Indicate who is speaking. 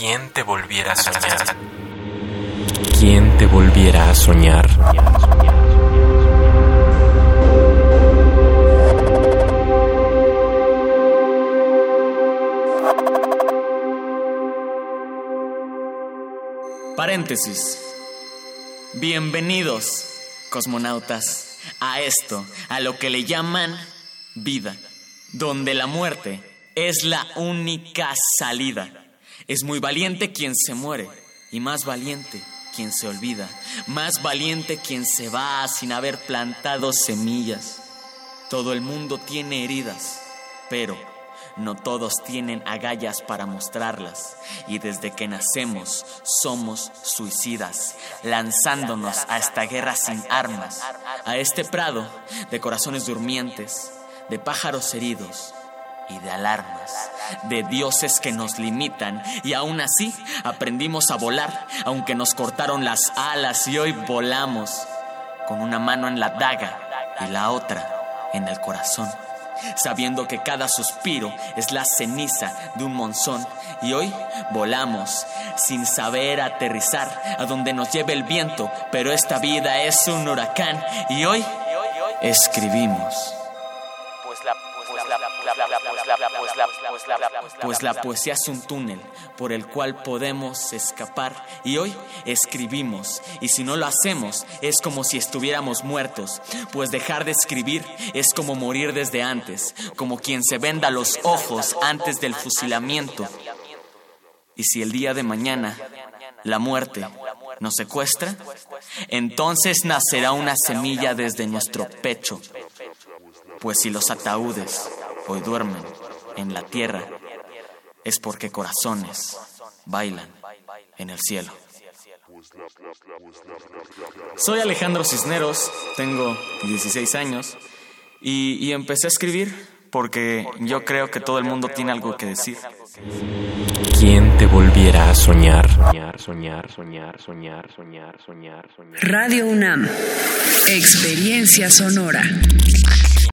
Speaker 1: ¿Quién te volviera a soñar? ¿Quién te volviera a soñar?
Speaker 2: Paréntesis. Bienvenidos, cosmonautas, a esto, a lo que le llaman vida, donde la muerte es la única salida. Es muy valiente quien se muere y más valiente quien se olvida, más valiente quien se va sin haber plantado semillas. Todo el mundo tiene heridas, pero no todos tienen agallas para mostrarlas y desde que nacemos somos suicidas, lanzándonos a esta guerra sin armas, a este prado de corazones durmientes, de pájaros heridos y de alarmas, de dioses que nos limitan y aún así aprendimos a volar, aunque nos cortaron las alas y hoy volamos con una mano en la daga y la otra en el corazón sabiendo que cada suspiro es la ceniza de un monzón. Y hoy volamos sin saber aterrizar a donde nos lleve el viento, pero esta vida es un huracán y hoy escribimos. Pues la poesía es un túnel por el cual podemos escapar. Y hoy escribimos. Y si no lo hacemos es como si estuviéramos muertos, pues dejar de escribir es como morir desde antes, como quien se venda los ojos antes del fusilamiento. Y si el día de mañana la muerte nos secuestra, entonces nacerá una semilla desde nuestro pecho, pues si los ataúdes hoy duermen en la tierra, es porque corazones bailan en el cielo. Soy Alejandro Cisneros, tengo 16 años y, y, empecé a escribir porque yo creo que todo el mundo tiene algo que decir.
Speaker 1: ¿Quién te volviera a soñar? Soñar, soñar, soñar, soñar, soñar, soñar, soñar.
Speaker 3: Radio UNAM, experiencia sonora.